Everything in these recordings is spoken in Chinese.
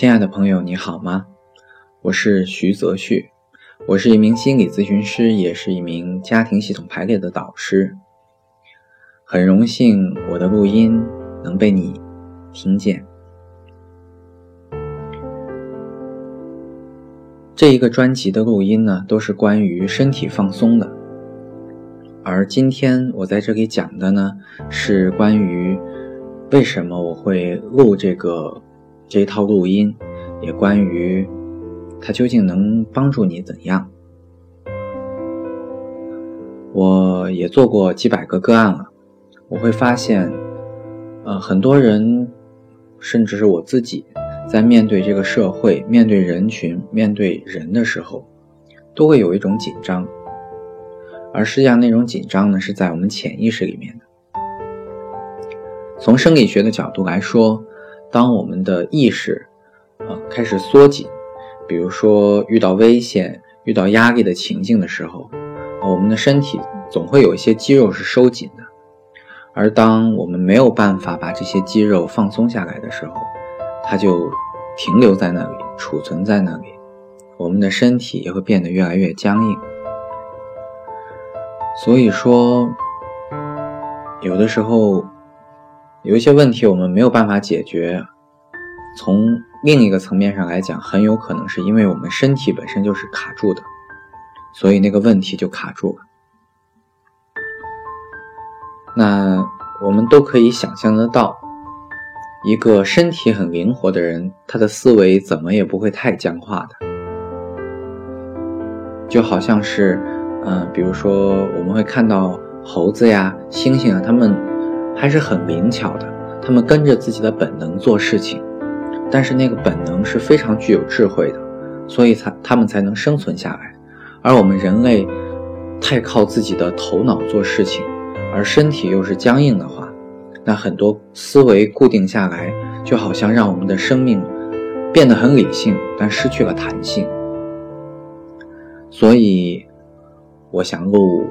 亲爱的朋友，你好吗？我是徐泽旭，我是一名心理咨询师，也是一名家庭系统排列的导师。很荣幸我的录音能被你听见。这一个专辑的录音呢，都是关于身体放松的，而今天我在这里讲的呢，是关于为什么我会录这个。这一套录音也关于它究竟能帮助你怎样？我也做过几百个个案了，我会发现，呃，很多人，甚至是我自己，在面对这个社会、面对人群、面对人的时候，都会有一种紧张，而实际上那种紧张呢，是在我们潜意识里面的。从生理学的角度来说。当我们的意识，啊开始缩紧，比如说遇到危险、遇到压力的情境的时候，我们的身体总会有一些肌肉是收紧的。而当我们没有办法把这些肌肉放松下来的时候，它就停留在那里，储存在那里，我们的身体也会变得越来越僵硬。所以说，有的时候。有一些问题我们没有办法解决，从另一个层面上来讲，很有可能是因为我们身体本身就是卡住的，所以那个问题就卡住了。那我们都可以想象得到，一个身体很灵活的人，他的思维怎么也不会太僵化的，就好像是，嗯，比如说我们会看到猴子呀、猩猩啊，他们。还是很灵巧的，他们跟着自己的本能做事情，但是那个本能是非常具有智慧的，所以才他们才能生存下来。而我们人类太靠自己的头脑做事情，而身体又是僵硬的话，那很多思维固定下来，就好像让我们的生命变得很理性，但失去了弹性。所以，我想录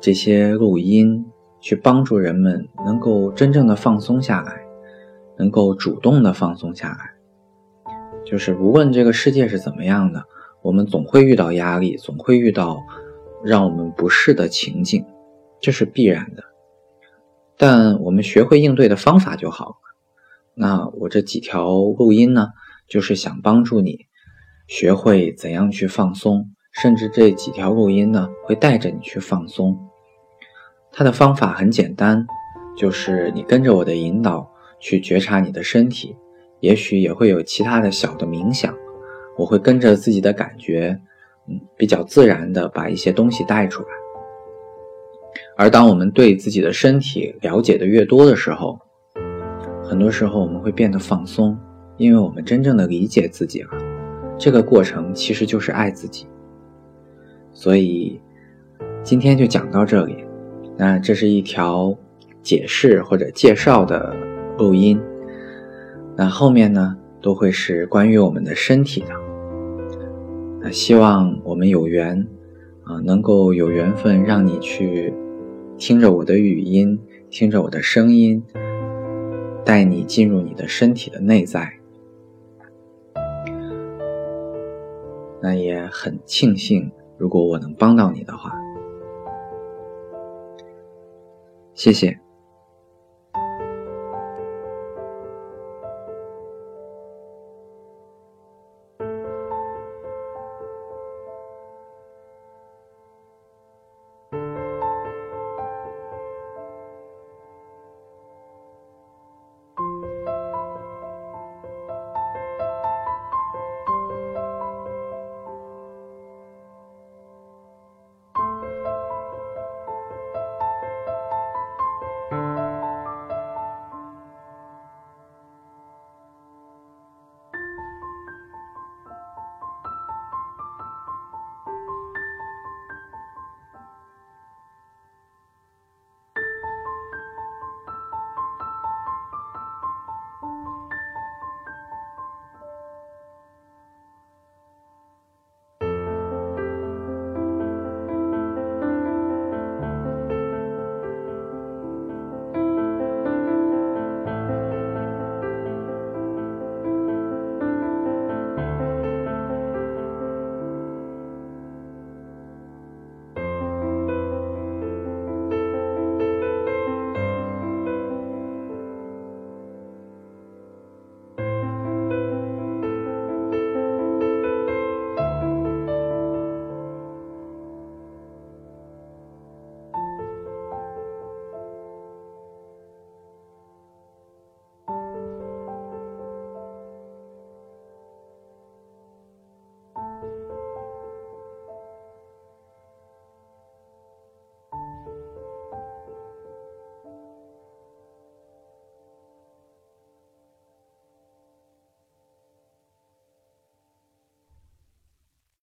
这些录音。去帮助人们能够真正的放松下来，能够主动的放松下来。就是无论这个世界是怎么样的，我们总会遇到压力，总会遇到让我们不适的情境，这是必然的。但我们学会应对的方法就好了。那我这几条录音呢，就是想帮助你学会怎样去放松，甚至这几条录音呢，会带着你去放松。它的方法很简单，就是你跟着我的引导去觉察你的身体，也许也会有其他的小的冥想，我会跟着自己的感觉，嗯，比较自然的把一些东西带出来。而当我们对自己的身体了解的越多的时候，很多时候我们会变得放松，因为我们真正的理解自己了。这个过程其实就是爱自己。所以今天就讲到这里。那这是一条解释或者介绍的录音，那后面呢都会是关于我们的身体的。那希望我们有缘啊，能够有缘分让你去听着我的语音，听着我的声音，带你进入你的身体的内在。那也很庆幸，如果我能帮到你的话。谢谢。